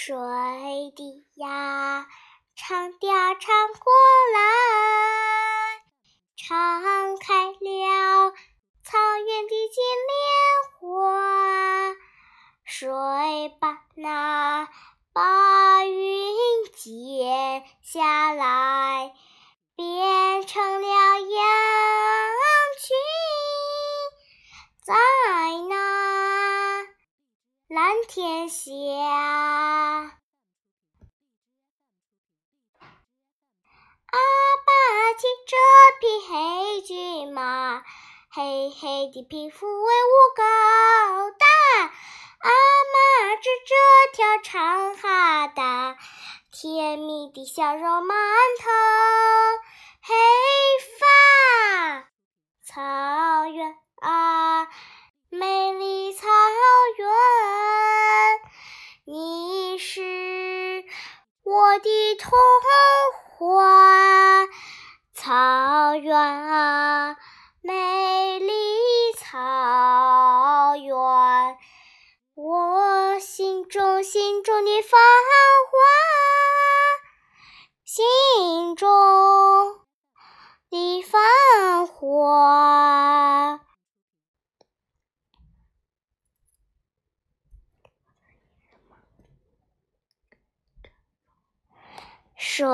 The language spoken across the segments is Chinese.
水滴呀，长调唱过来，唱开了草原的金莲花。水把那白云剪下来，变成了羊群，在那蓝天下。阿爸骑着匹黑骏马，黑黑的皮肤威武高大。阿妈织这条长哈达，甜蜜的笑容满头黑发。草原啊，美丽草原，你是我的童花。草原啊，美丽草原，我心中心中的繁华，心中的繁华。水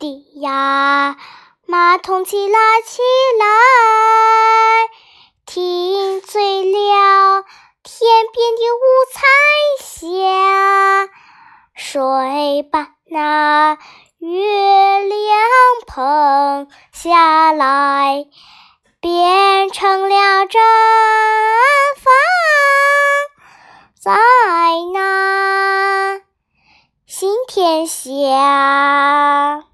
滴呀。马桶起拉起来，听醉了天边的五彩霞，水把那月亮捧下来，变成了毡天下。奶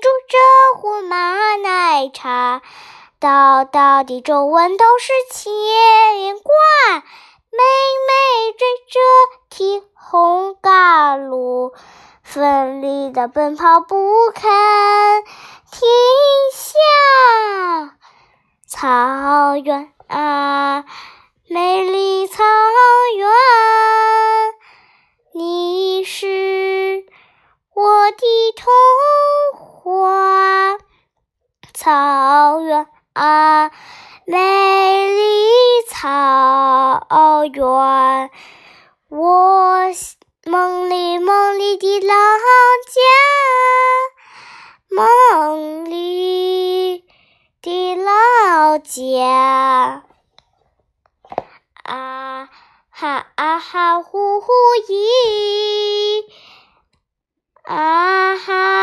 煮着胡麻奶茶，道道的皱纹都是牵挂。妹妹追着提红嘎路，奋力的奔跑不肯停下。草原啊，美丽草原，你是我的童话。草原啊，美丽草原，我梦里梦里的老家，梦里的老家，啊哈，呼呼咦，啊哈。